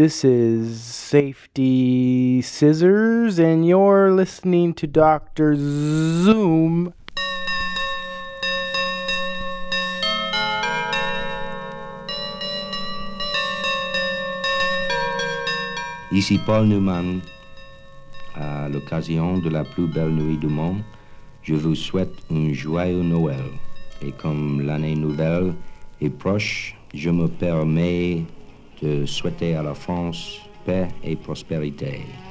This is Safety Scissors, and you're listening to Dr. Zoom. Ici Paul Newman. À l'occasion de la plus belle nuit du monde, je vous souhaite un joyeux Noël. Et comme l'année nouvelle est proche, je me permets de souhaiter à la France paix et prospérité.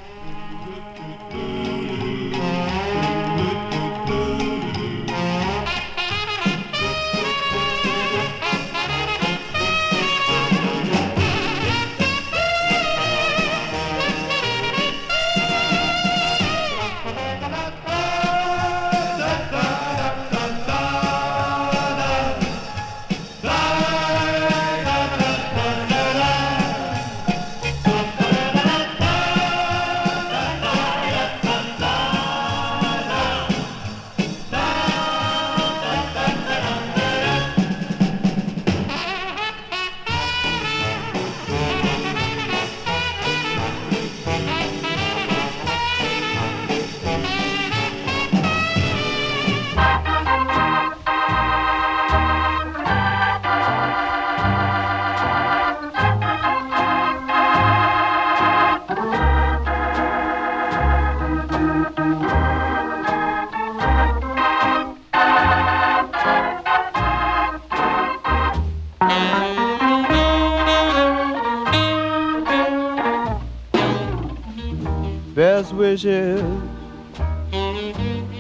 Wishes,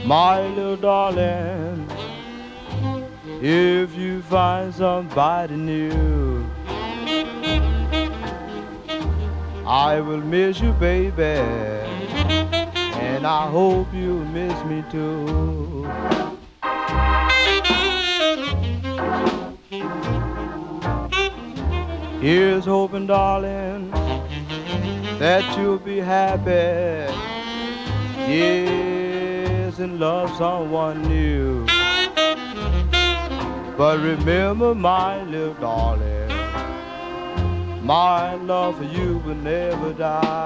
my little darling. If you find somebody new, I will miss you, baby, and I hope you'll miss me too. Here's hoping, darling that you'll be happy. Yes, and love someone new. But remember, my little darling, my love for you will never die.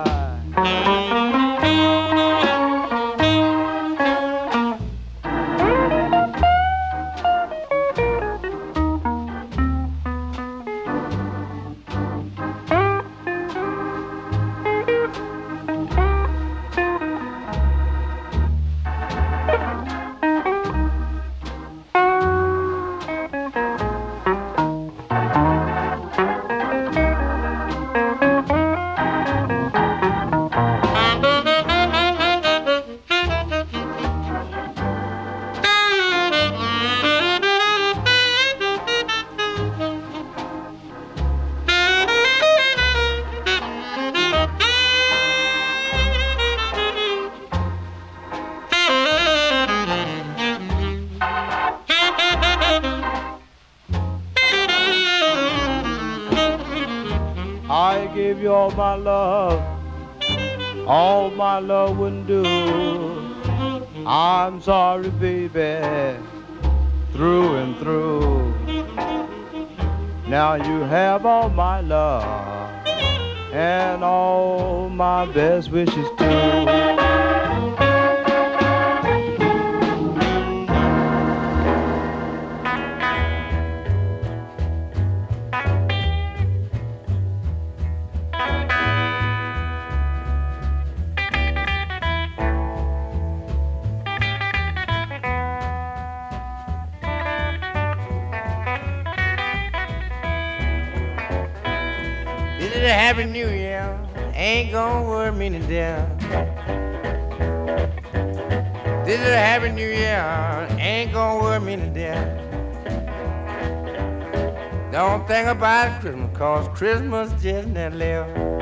Sorry, baby, through and through. Now you have all my love and all my best wishes about Christmas, cause Christmas just never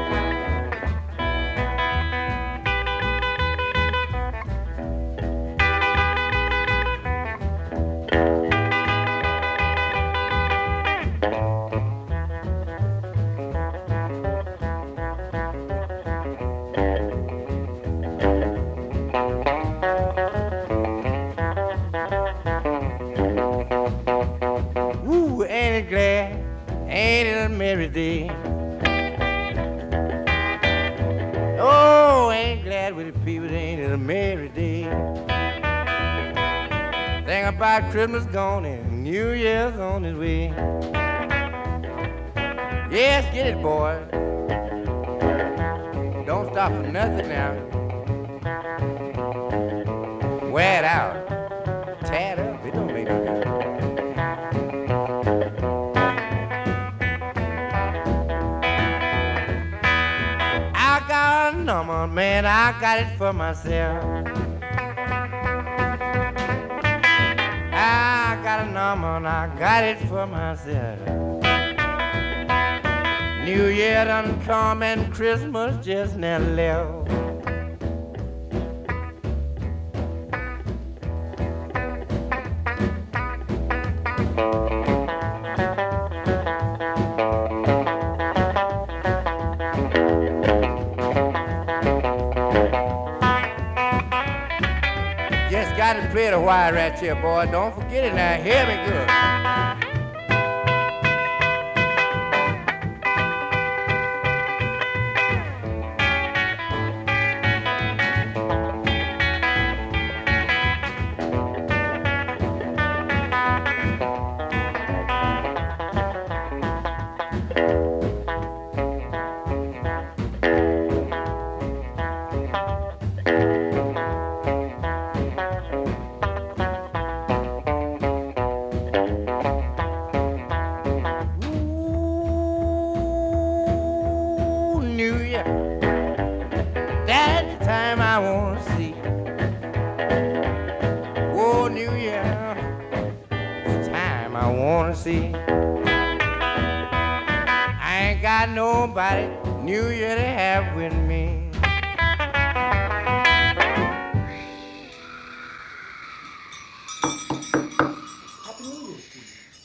left. Christmas gone and New Year's on his way. Yes, get it, boy. Don't stop for nothing now. Wear it out. Tear it up. It don't make no good. I got a number, man. I got it for myself. And I got it for myself. New Year done come and Christmas just now left. Wire right here, boy. Don't forget it now. Hear me good. Nobody knew you'd have with me.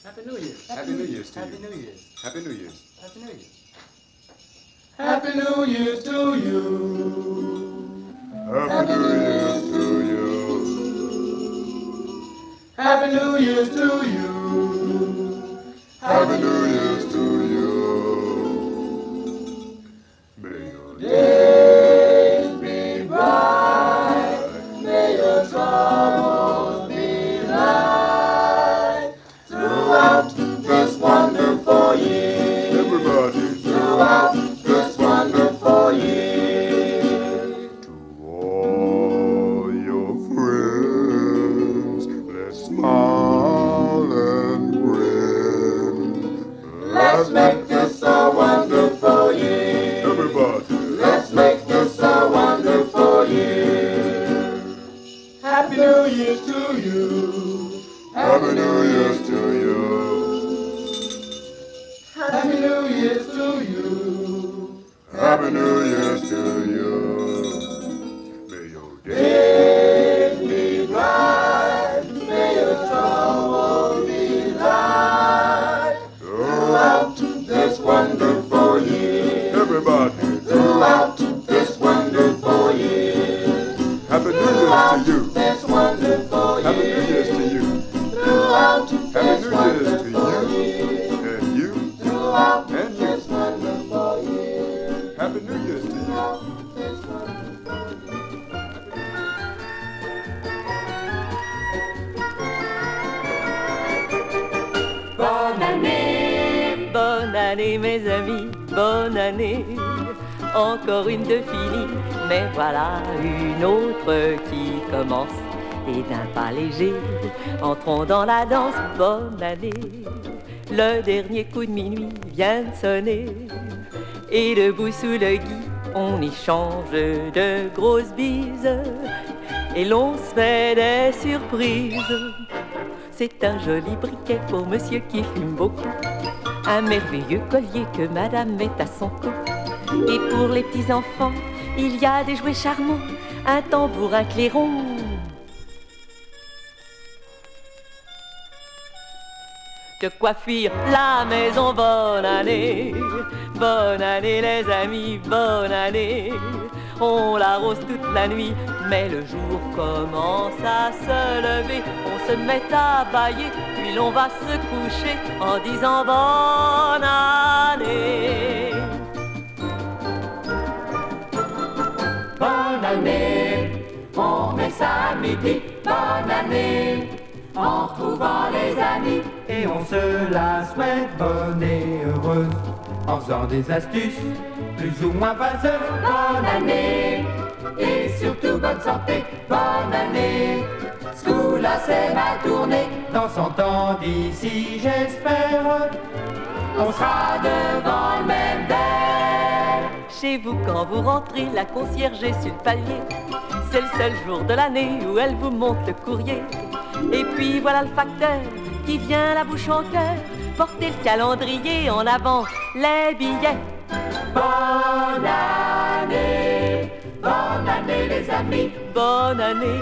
Happy New Year, Happy New Year. Happy New Year. Happy New Year. Happy New Year. Happy New Year. Happy New Year to you. Happy New Year to you. Happy New Year to you. Dans la danse, bonne année. Le dernier coup de minuit vient de sonner. Et debout sous le gui, on échange de grosses bises. Et l'on se fait des surprises. C'est un joli briquet pour monsieur qui fume beaucoup. Un merveilleux collier que madame met à son cou. Et pour les petits enfants, il y a des jouets charmants, un tambour, un clairon. De quoi fuir la maison, bonne année, bonne année les amis, bonne année. On l'arrose toute la nuit, mais le jour commence à se lever. On se met à bailler, puis l'on va se coucher en disant bonne année. Bonne année, on met ça à midi, bonne année, en retrouvant les amis. Et on se la souhaite bonne et heureuse, en faisant des astuces plus ou moins vaseuses. Bonne année, et surtout bonne santé, bonne année. Ce coup-là, c'est ma tournée. Dans son temps d'ici, j'espère, On sera devant le même verre. Chez vous, quand vous rentrez, la concierge est sur le palier. C'est le seul jour de l'année où elle vous montre le courrier. Et puis voilà le facteur qui vient la bouche en cœur, porter le calendrier en avant, les billets. Bonne année, bonne année les amis. Bonne année,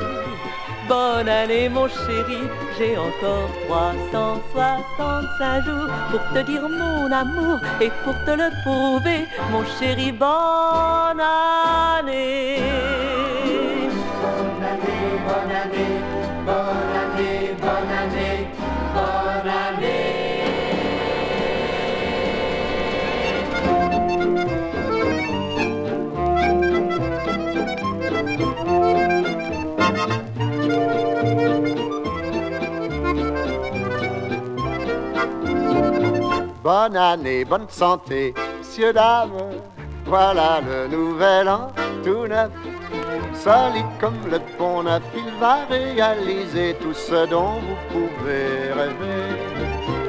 bonne année mon chéri, j'ai encore 365 jours pour te dire mon amour et pour te le prouver, mon chéri, bonne année. Bonne année, bonne santé, messieurs, dames. Voilà le nouvel an tout neuf. Solide comme le pont neuf, il va réaliser tout ce dont vous pouvez rêver.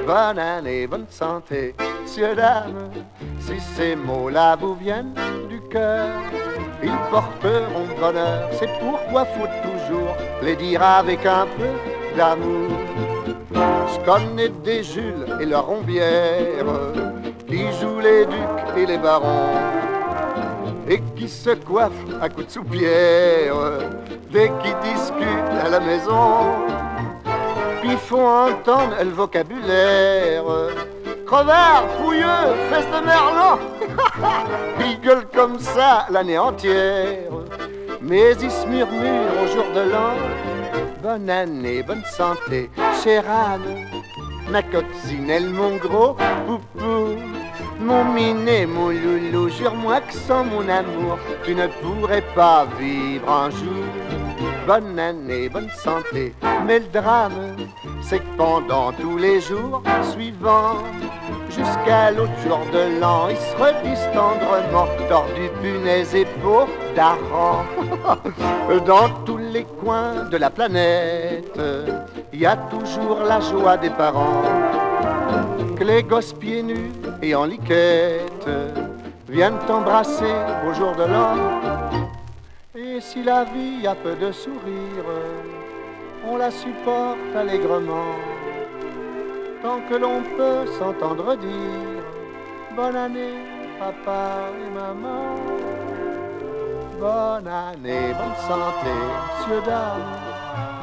Bonne année, bonne santé, messieurs, dames. Si ces mots-là vous viennent du cœur, ils porteront bonheur. C'est pourquoi faut toujours les dire avec un peu d'amour. Je connais des Jules et leurs rombières qui jouent les ducs et les barons et qui se coiffent à coups de soupière dès qu'ils discutent à la maison. Puis font entendre le vocabulaire. Crevard, fouilleux, fesse de merlan. Ils gueulent comme ça l'année entière. Mais ils se murmurent au jour de l'an. Bonne année, bonne santé, chère Anne. Ma coccinelle, mon gros poupou. Mon minet, mon loulou, jure-moi que sans mon amour, tu ne pourrais pas vivre un jour. Bonne année, bonne santé, mais le drame, c'est que pendant tous les jours suivants, jusqu'à l'autre jour de l'an, ils se redisent tendrement, tordus punaises et peaux d'arran. Dans tous les coins de la planète, il y a toujours la joie des parents que les gosses pieds nus et en liquette viennent t'embrasser au jour de l'an. Et si la vie a peu de sourire, on la supporte allègrement, tant que l'on peut s'entendre dire Bonne année, papa et maman. Bonne année, bonne santé, monsieur, dame.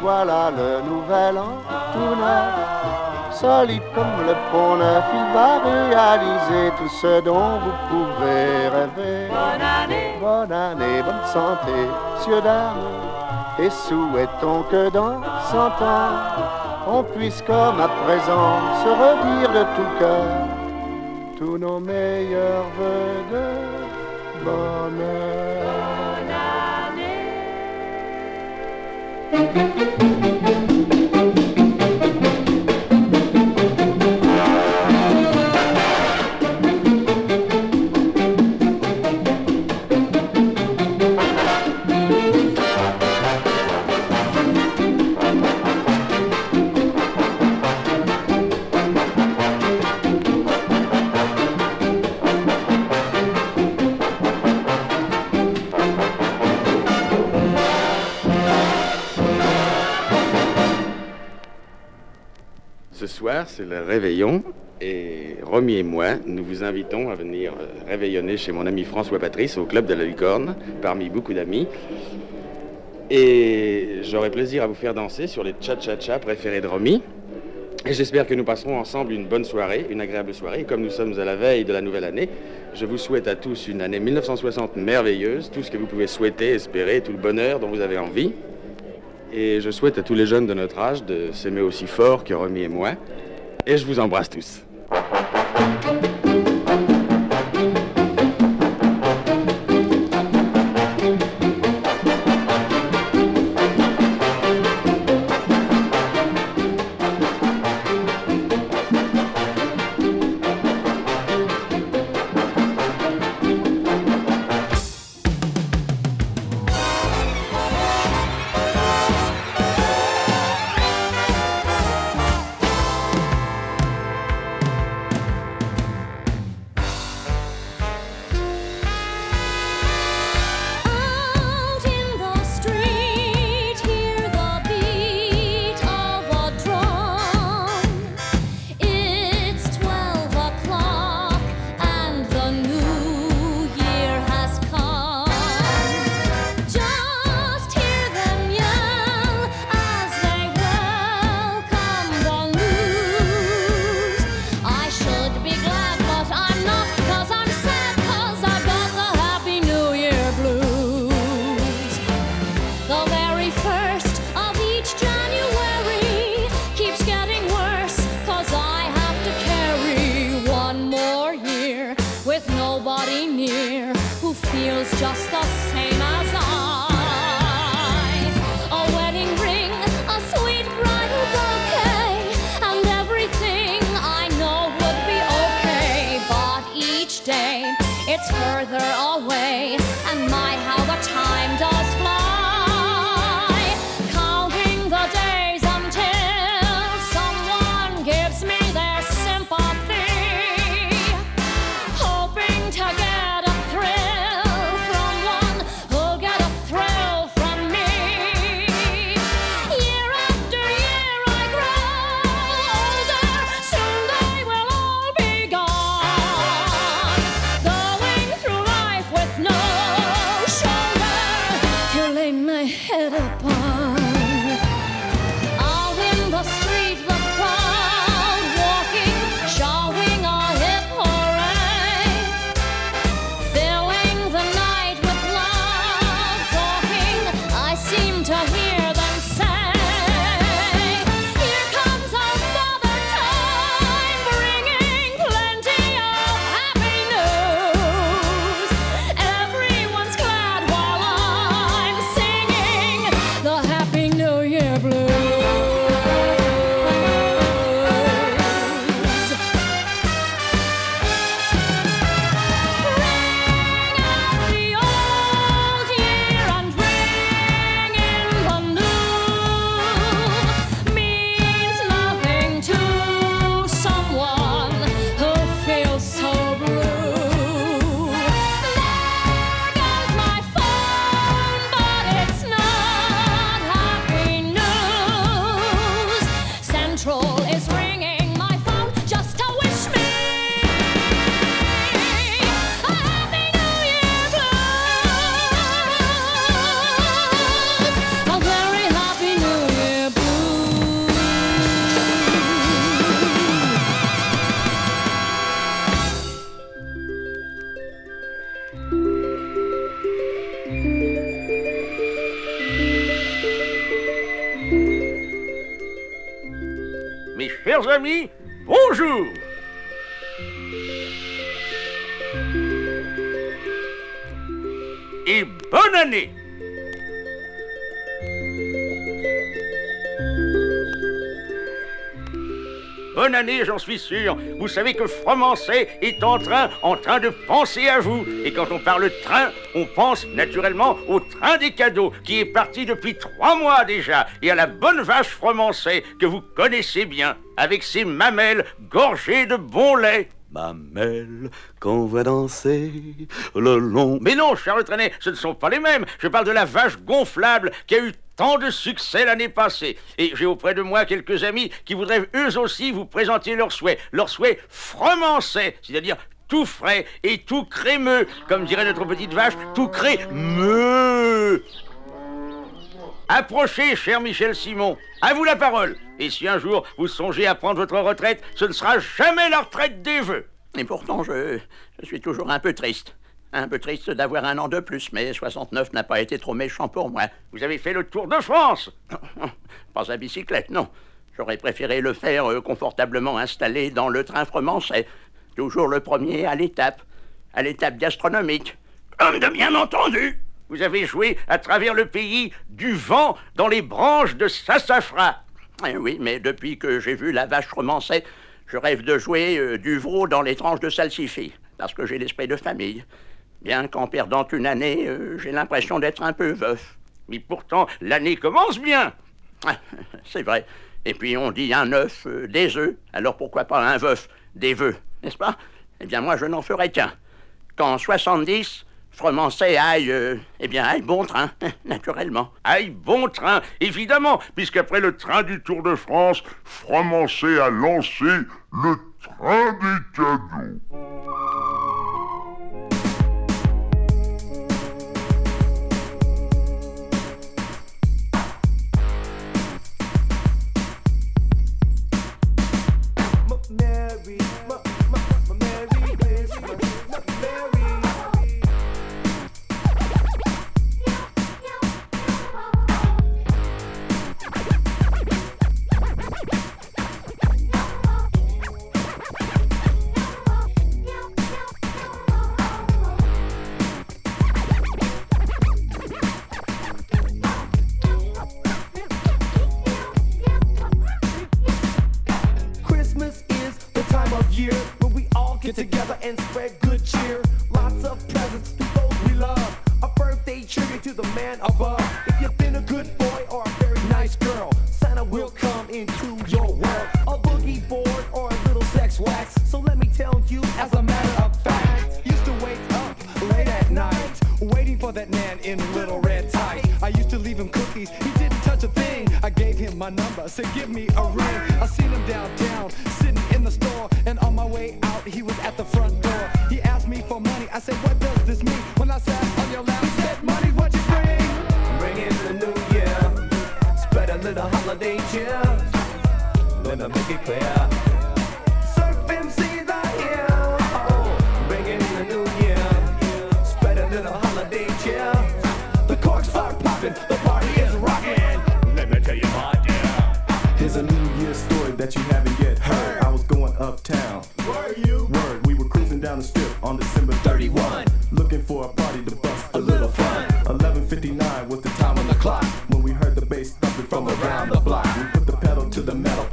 Voilà le nouvel an tout neuf solide comme le pont neuf, il va réaliser tout ce dont vous pouvez rêver. Bonne année, Bonne année, bonne santé, messieurs, dames, et souhaitons que dans cent ans, on puisse comme à présent se redire de tout cœur tous nos meilleurs voeux de bonheur. Ce c'est le réveillon Et Romy et moi, nous vous invitons à venir euh, réveillonner chez mon ami François Patrice au Club de la Licorne, parmi beaucoup d'amis. Et j'aurai plaisir à vous faire danser sur les cha-cha-cha préférés de Romy. Et j'espère que nous passerons ensemble une bonne soirée, une agréable soirée. Comme nous sommes à la veille de la nouvelle année, je vous souhaite à tous une année 1960 merveilleuse, tout ce que vous pouvez souhaiter, espérer, tout le bonheur dont vous avez envie. Et je souhaite à tous les jeunes de notre âge de s'aimer aussi fort que Romy et moi. Et je vous embrasse tous. Suis sûr. Vous savez que Fromancet est en train, en train de penser à vous. Et quand on parle train, on pense naturellement au train des cadeaux, qui est parti depuis trois mois déjà, et à la bonne vache Fromancet, que vous connaissez bien, avec ses mamelles gorgées de bon lait. Mamelle, qu'on va danser le long. Mais non, Charles Trenet, ce ne sont pas les mêmes. Je parle de la vache gonflable qui a eu Tant de succès l'année passée, et j'ai auprès de moi quelques amis qui voudraient eux aussi vous présenter leurs souhaits, leurs souhaits fremancés, c'est-à-dire tout frais et tout crémeux, comme dirait notre petite vache, tout crémeux. Approchez, cher Michel Simon, à vous la parole. Et si un jour vous songez à prendre votre retraite, ce ne sera jamais la retraite des vœux. Et pourtant, je suis toujours un peu triste. Un peu triste d'avoir un an de plus, mais 69 n'a pas été trop méchant pour moi. Vous avez fait le tour de France Pas à bicyclette, non. J'aurais préféré le faire euh, confortablement installé dans le train français. Toujours le premier à l'étape. À l'étape gastronomique. Homme de bien entendu Vous avez joué à travers le pays du vent dans les branches de sassafras. Eh oui, mais depuis que j'ai vu la vache romancée, je rêve de jouer euh, du veau dans les tranches de salsifis. Parce que j'ai l'esprit de famille. Bien qu'en perdant une année, euh, j'ai l'impression d'être un peu veuf. Mais pourtant, l'année commence bien. Ah, c'est vrai. Et puis on dit un œuf, euh, des œufs. Alors pourquoi pas un veuf, des vœux, n'est-ce pas? Eh bien moi, je n'en ferai qu'un. Qu'en 70, Fremançais aille, euh, eh bien aille bon train, naturellement. Aille bon train, évidemment, puisqu'après le train du Tour de France, Fremançais a lancé le train des cadeaux. from around the block. We put the pedal to the metal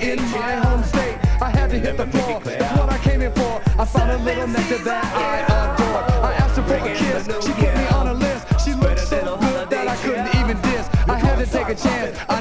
in my home state. I had to hit the floor. That's what I came here for. I found a little nectar that I adore. I asked her for a kiss. She put me on a list. She looked so good that I couldn't even diss. I had to take a chance.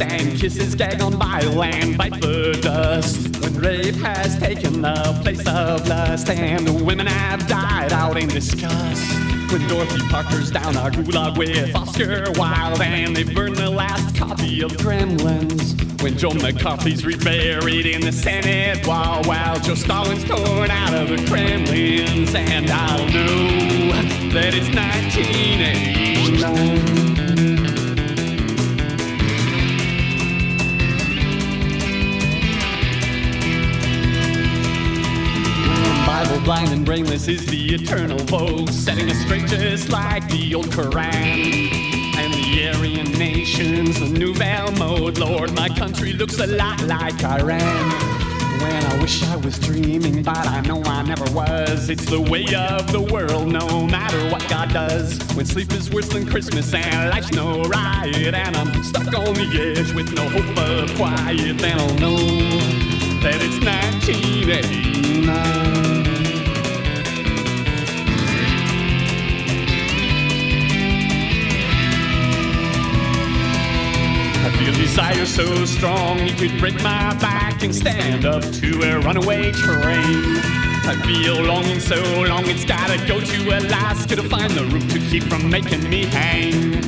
Rust, and kisses gag on bile land, bite the dust. When rape has taken the place of lust, and women have died out in disgust. When Dorothy Parker's down a gulag with Oscar Wilde, and they burn the last copy of Gremlins. When Joe McCarthy's reburied in the Senate, while while Joe Stalin's torn out of the Kremlins, and I'll know that it's 1989. Blind and brainless is the eternal vogue, setting us straight just like the old Koran. And the Aryan nations, the nouvelle mode. Lord, my country looks a lot like Iran. When I wish I was dreaming, but I know I never was. It's the way of the world, no matter what God does. When sleep is worse than Christmas and life's no riot, and I'm stuck on the edge with no hope of quiet, then I'll know that it's 1989. So strong he could break my back and stand up to a runaway train. I feel longing so long it's gotta go to Alaska to find the root to keep from making me hang.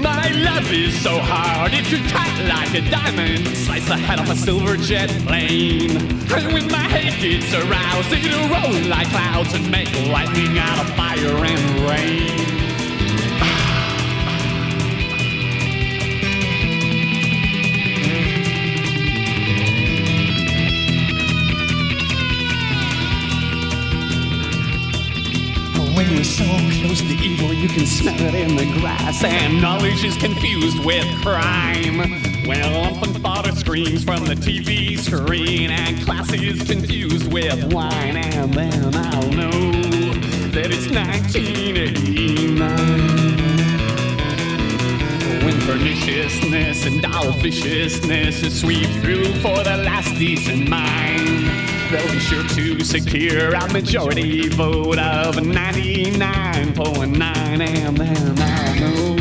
My love is so hard it could cut like a diamond, slice the head off a silver jet plane. And when my hate gets aroused, it'll roll like clouds and make lightning out of fire and rain. You're so close to evil, you can smell it in the grass, and knowledge is confused with crime. Well, up and father screams from the TV screen, and class is confused with wine, and then I'll know that it's 1989. When perniciousness and dull viciousness is sweep through for the last decent mind. They'll be sure to secure a majority vote of 99.9 and then I'll know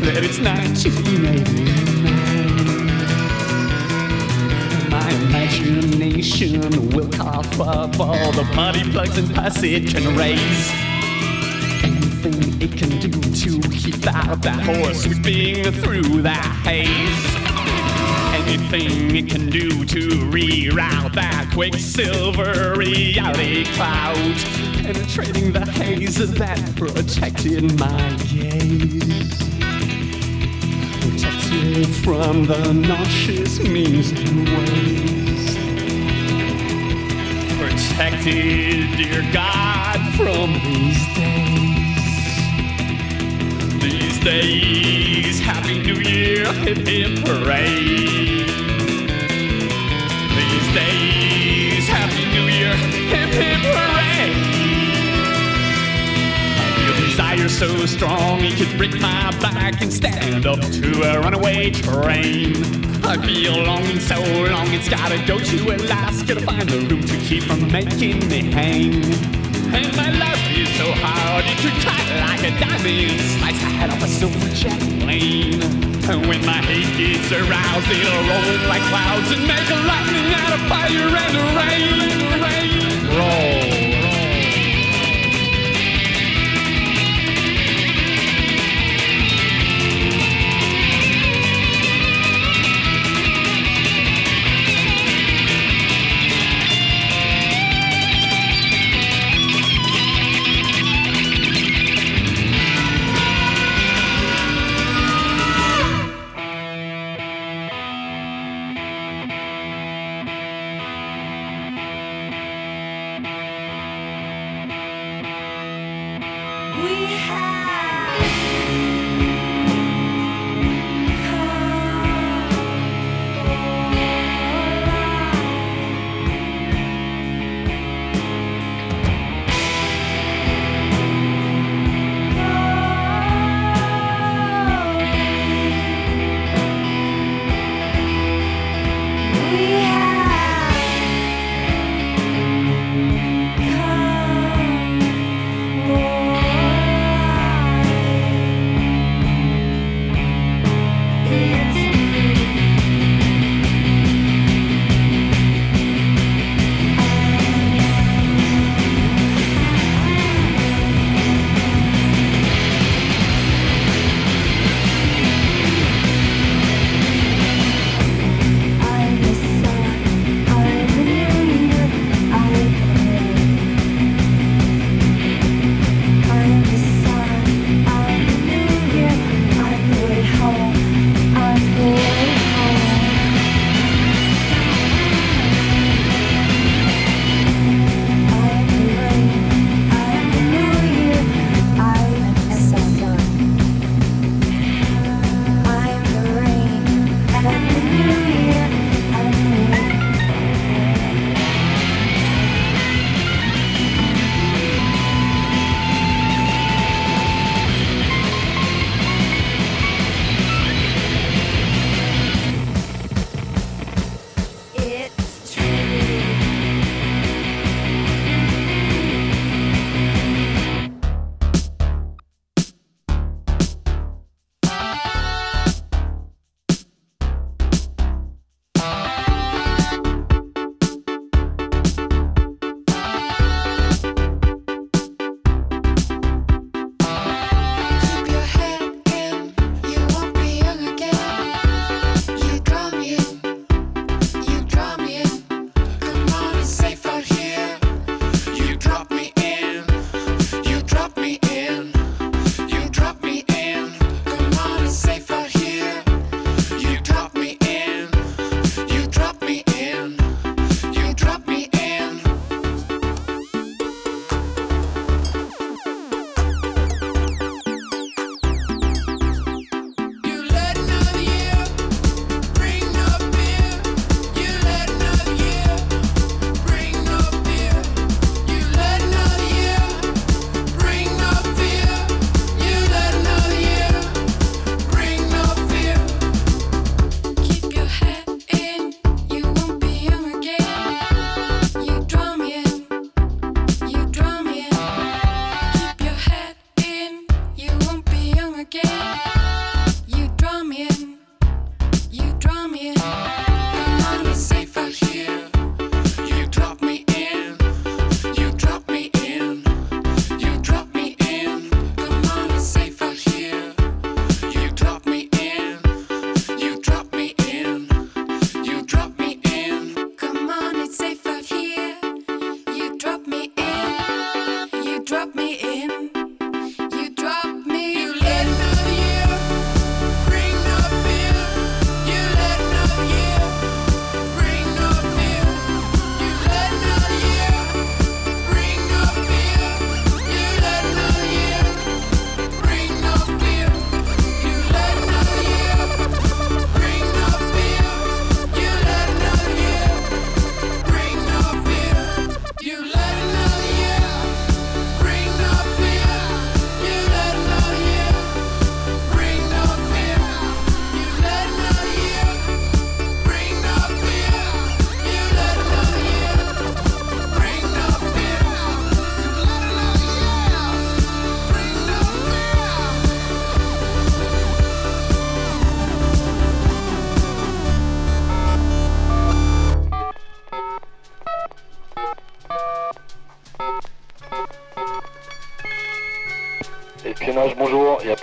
that it's 1989. My imagination will cough up all the body plugs and pus it can raise. Anything it can do to keep out that horse sweeping through that haze anything it can do to reroute that quicksilver reality cloud, penetrating the haze that protected my gaze. Protected from the nauseous means and ways. Protected, dear God, from these days. Days, Happy New Year, hip hip hooray. These days, Happy New Year, hip hip hooray. Feel desire so strong it could break my back and stand up to a runaway train. I feel longing so long it's gotta go to Alaska to find the root to keep from making me hang. And my love is so hard could cut like a diamond, slice the head off a silver jet plane. And when my hate gets aroused, it'll roll like clouds and make a lightning out of fire and rain, roll.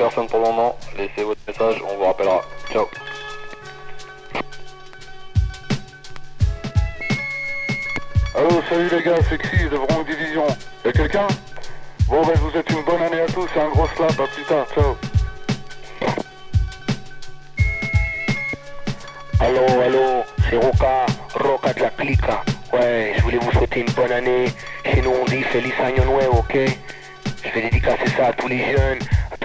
Personne pour le moment. Laissez votre message, on vous rappellera. Ciao. Allô, salut les gars, c'est Xyz de Bronx Division. Y'a quelqu'un? Bon, ben, vous souhaite une bonne année à tous et un gros slap, à plus tard, ciao. Allô, allô, c'est Roca, Roca de la Clica. Ouais, je voulais vous souhaiter une bonne année. Chez nous, on dit Feliz Año Nuevo, ok? Je vais dédicacer ça à tous les jeunes,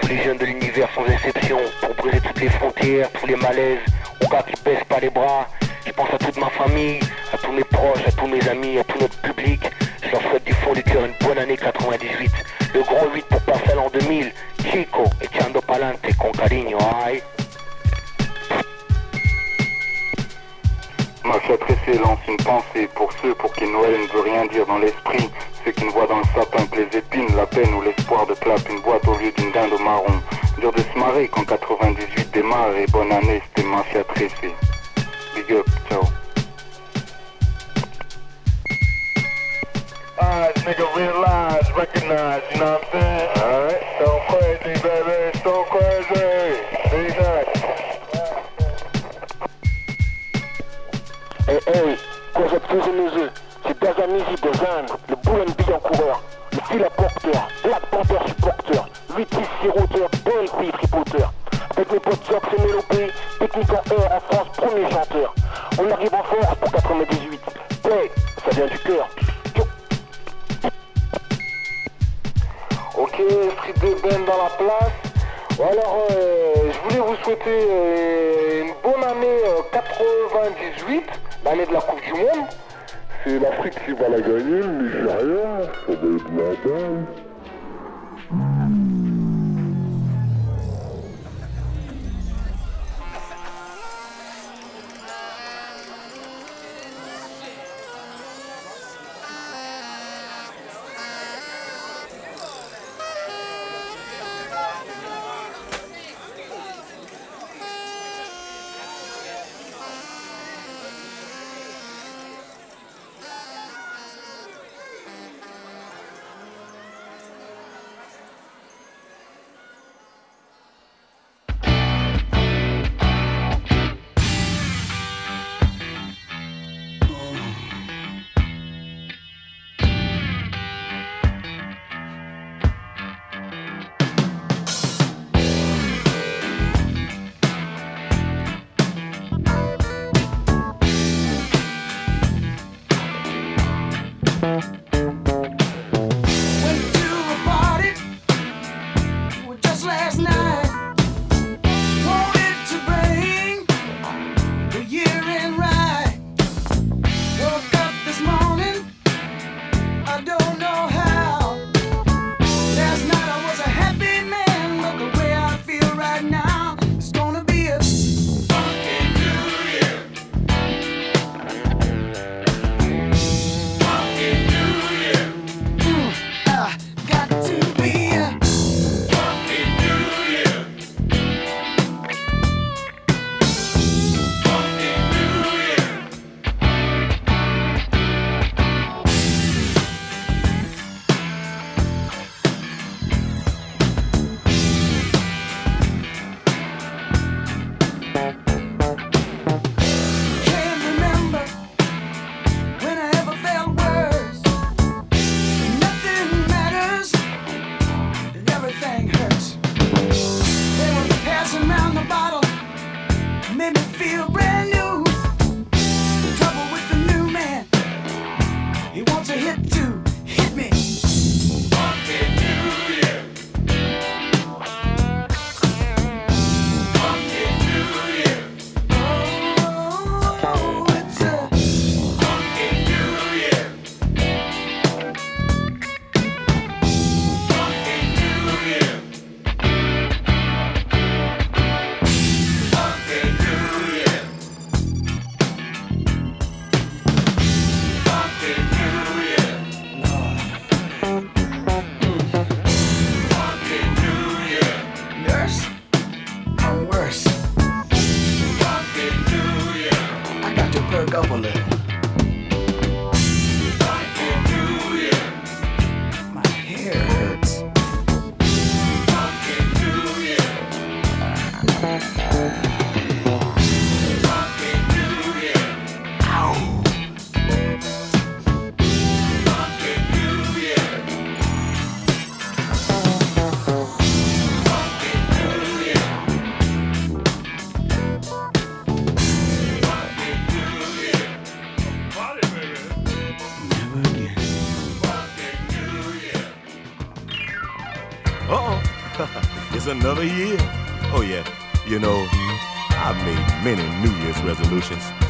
les jeunes de l'univers sans exception, pour briser toutes les frontières, tous les malaises, aux gars qui baissent pas les bras. Je pense à toute ma famille, à tous mes proches, à tous mes amis, à tout notre public. Je leur souhaite du fond du cœur une bonne année 98. Le gros 8 pour passer l'an 2000. Chico, echando pa'lante con cariño, ay. Ma chatte tressée lance une pensée pour ceux pour qui Noël ne veut rien dire dans l'esprit. Ceux qui ne voient dans le sapin que les épines, la peine ou l'espoir de clap une boîte au lieu d'une dinde au marron. Dur de se marrer quand 98 démarre et bonne année, c'était mafia tressée. Big up, ciao. Saying? Alright, so crazy, Hey, hey, quoi j'ai posé mes œufs C'est Dazamizi de Zan, le Boulen Bill coureur, le fil à porteur, Black Panther supporter, 8 6 siroteur, belle fille tripoteur. Avec mes potes Mélopée, technique en en France, premier chanteur. On arrive en force pour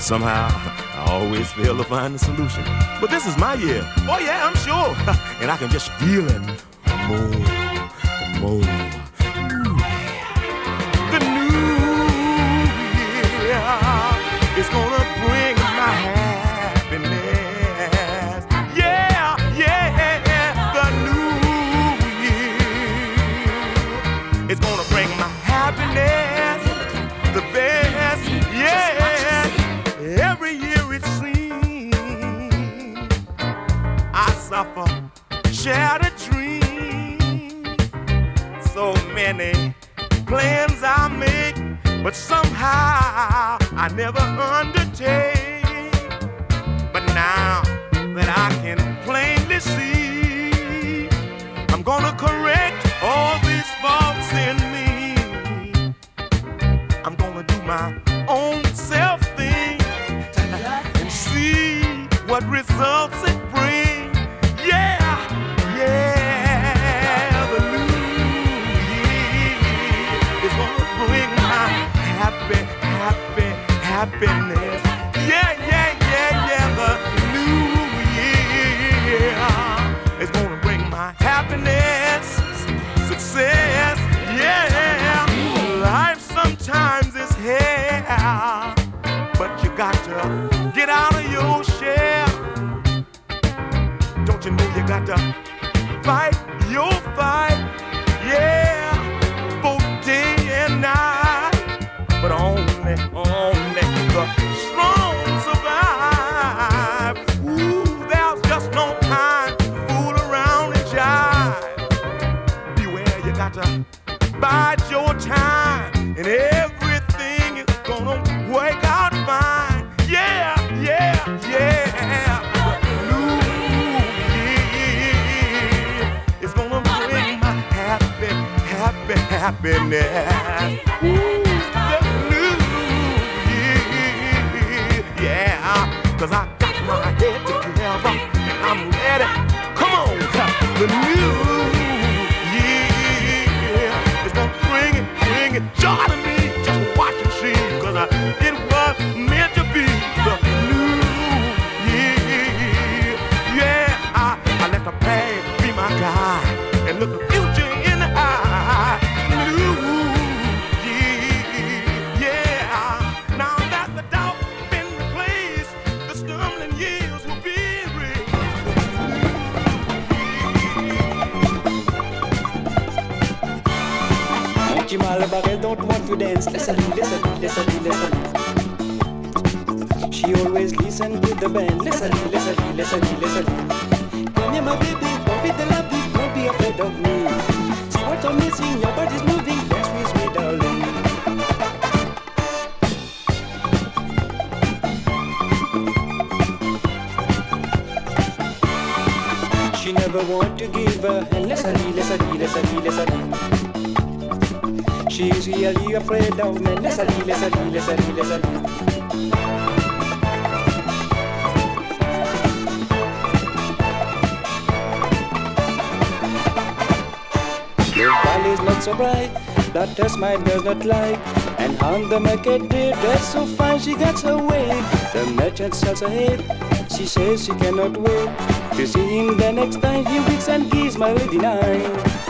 Somehow, I always fail to find the solution. But this is my year. Oh, yeah, I'm sure. and I can just feel it more more. Happiness. Yeah, yeah, yeah, yeah, the new year is gonna bring my happiness, success. Yeah, life sometimes is hell, but you got to get out of your shell. Don't you know you got to to me. Just watch and see, cause I, it Listen, listen, listen, listen. She always listen to the band. Listen, listen, listen, listen. Come here, my baby, don't be the lovey, don't be afraid of me. See what I'm missing, your body's moving. Dance with me, darling. She never want to give a hand. Listen, listen, listen, listen. She's really afraid of men. Listen, listen, listen, listen. The valley's not so bright, that her smile does not like. And on the market day, dressed so fine, she gets her way. The merchant sells her she says she cannot wait. To see him the next time, he winks and gives my lady nine.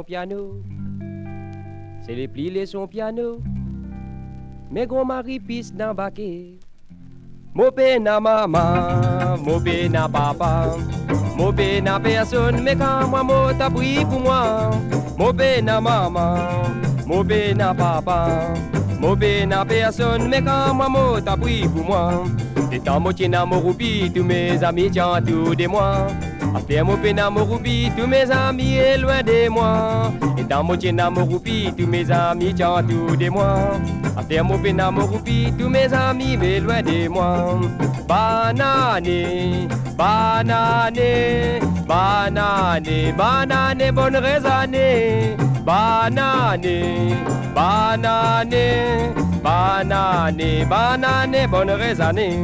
Piano. C'est les plis les son piano. Mes gros mari pisse dans baquet. Mopé na maman, mopé na papa. Mopé na personne, mais quand moi mot t'a pour moi. Mopé na maman, mopé na papa. Mopé na personne, mais quand moi mot t'a pour moi. Et tant moitié na moroubi, tous mes amis tiens tout de moi. Mon pena moroubi, tous mes amis est loin de moi. Et dans mon tien moroubi, tous mes amis tiens tout de moi. Mon pena moroubi, tous mes amis mais loin de moi. Banane, banane, banane, banane, bonne raisonnée. Banane, banane, banane, banane, bonne raisonnée.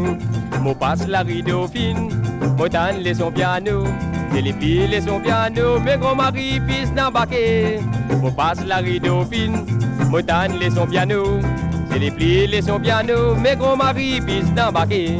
Mon passe la rideau fine, mon tanne les son piano. C'est les pieds les son piano, mes gros mari pisse dans baquet. Mon passe la rideau fine, mon tanne les son piano. C'est les plis les son piano, mes gros mari pisse dans baquet.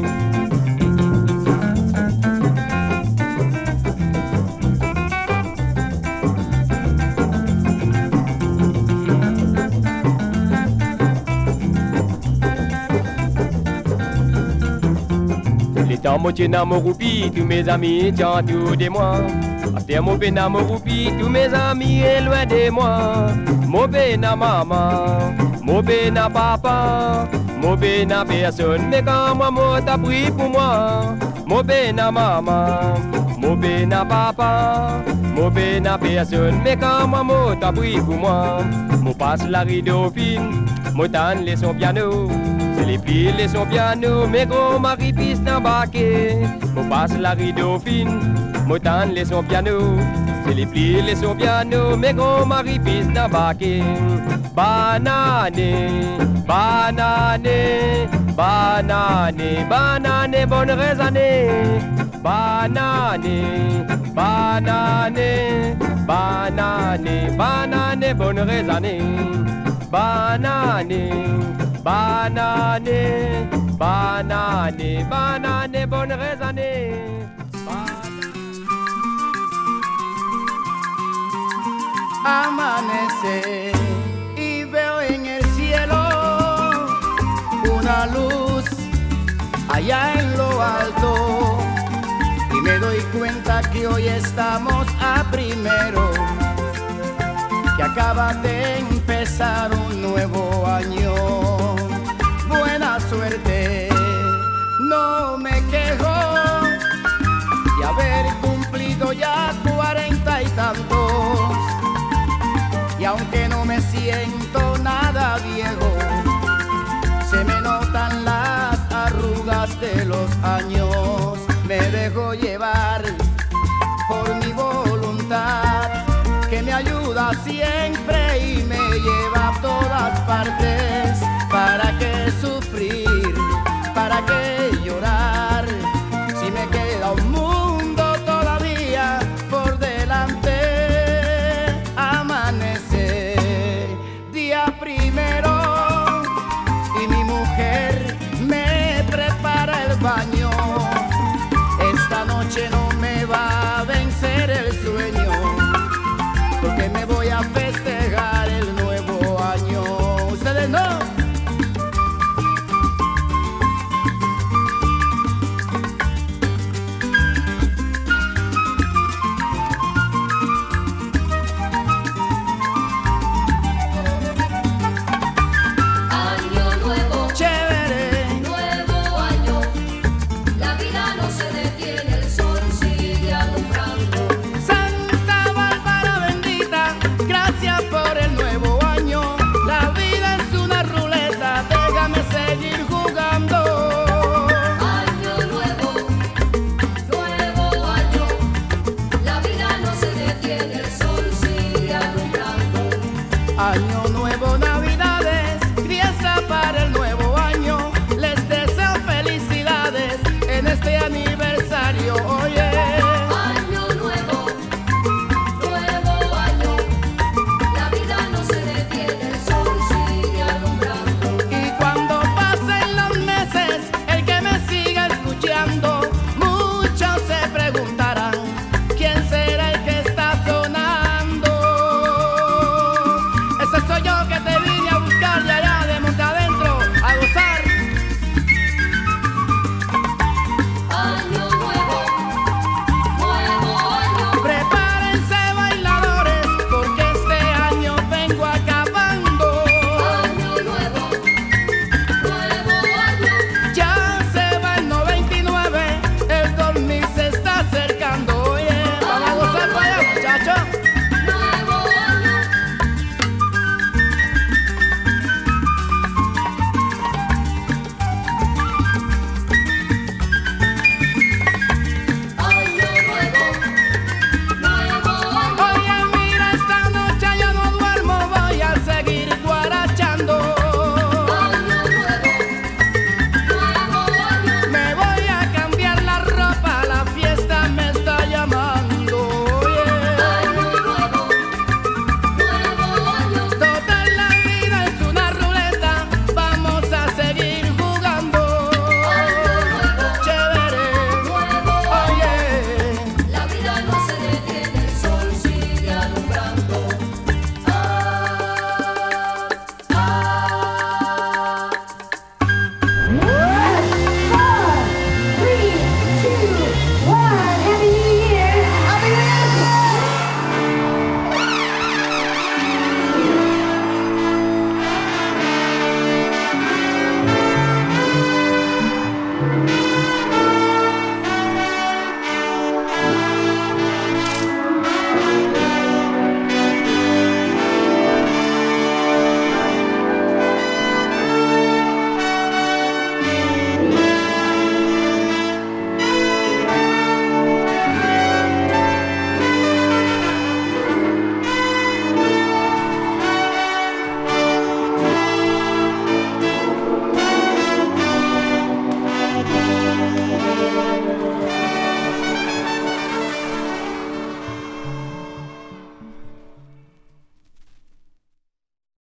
Les temps moitié dans mon roupi, tous mes amis tiens tout de moi. After mon pena mon roupi, tous mes amis est loin de moi. Mon pena maman, mon pena papa, mon pena personne, mais quand moi moi t'as pris pour moi. Mon pena maman, mon pena papa, mon pena personne, mais quand moi moi t'as pris pour moi. Mon passe la rideau fine, mon tanne les son piano. Les plis les son piano, mes gros mari pisse baquet. Mon passe la rideau fine, mon tanne les son piano. C'est les plis les son piano, mes gros mari pisse. Banane, banane, banane, banane, bonne raisonnée. Banane, banane, banane, banane, bonne raisonnée. Banane, banane, banane, banane, bonne raisonnée. Amanece y veo en el cielo una luz allá en lo alto y me doy cuenta que hoy estamos a primero que acaba de empezar un nuevo año. Suerte, no me quejo de haber cumplido ya cuarenta y tantos. Y aunque no me siento nada viejo, se me notan las arrugas de los años. Me dejo llevar por mi voluntad que me ayuda siempre y me lleva a todas partes. para qué llorar si me queda un mundo todavía por delante. Amanece día primero y mi mujer me prepara el baño. Esta noche no me va a vencer el sueño porque me voy a